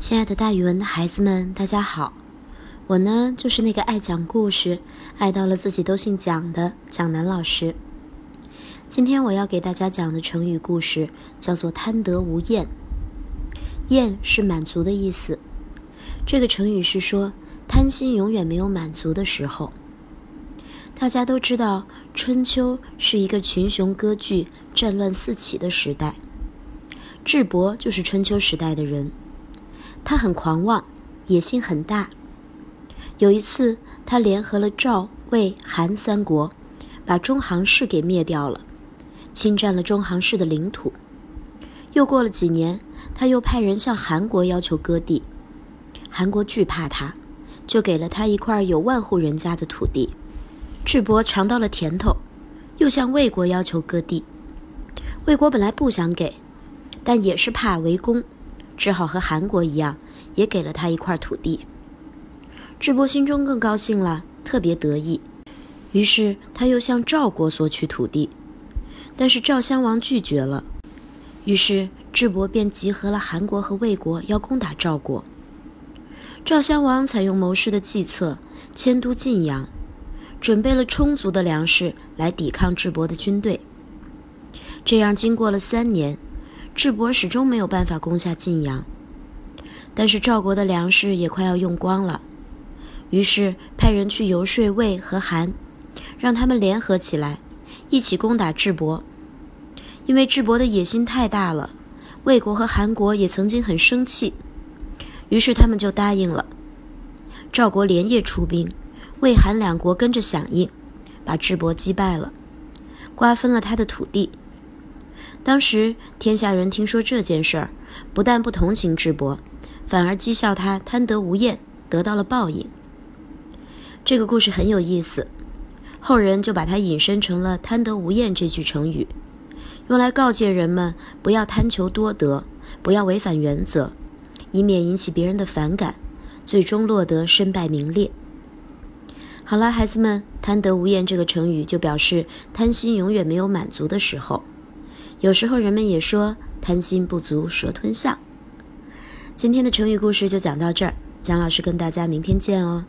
亲爱的，大语文的孩子们，大家好！我呢，就是那个爱讲故事、爱到了自己都姓蒋的蒋楠老师。今天我要给大家讲的成语故事叫做“贪得无厌”。厌是满足的意思。这个成语是说贪心永远没有满足的时候。大家都知道，春秋是一个群雄割据、战乱四起的时代。智伯就是春秋时代的人。他很狂妄，野心很大。有一次，他联合了赵、魏、韩三国，把中行氏给灭掉了，侵占了中行氏的领土。又过了几年，他又派人向韩国要求割地，韩国惧怕他，就给了他一块有万户人家的土地。智伯尝到了甜头，又向魏国要求割地，魏国本来不想给，但也是怕围攻。只好和韩国一样，也给了他一块土地。智伯心中更高兴了，特别得意。于是他又向赵国索取土地，但是赵襄王拒绝了。于是智伯便集合了韩国和魏国，要攻打赵国。赵襄王采用谋士的计策，迁都晋阳，准备了充足的粮食来抵抗智伯的军队。这样，经过了三年。智伯始终没有办法攻下晋阳，但是赵国的粮食也快要用光了，于是派人去游说魏和韩，让他们联合起来，一起攻打智伯。因为智伯的野心太大了，魏国和韩国也曾经很生气，于是他们就答应了。赵国连夜出兵，魏韩两国跟着响应，把智伯击败了，瓜分了他的土地。当时天下人听说这件事儿，不但不同情智伯，反而讥笑他贪得无厌，得到了报应。这个故事很有意思，后人就把它引申成了“贪得无厌”这句成语，用来告诫人们不要贪求多得，不要违反原则，以免引起别人的反感，最终落得身败名裂。好了，孩子们，“贪得无厌”这个成语就表示贪心永远没有满足的时候。有时候人们也说贪心不足蛇吞象。今天的成语故事就讲到这儿，蒋老师跟大家明天见哦。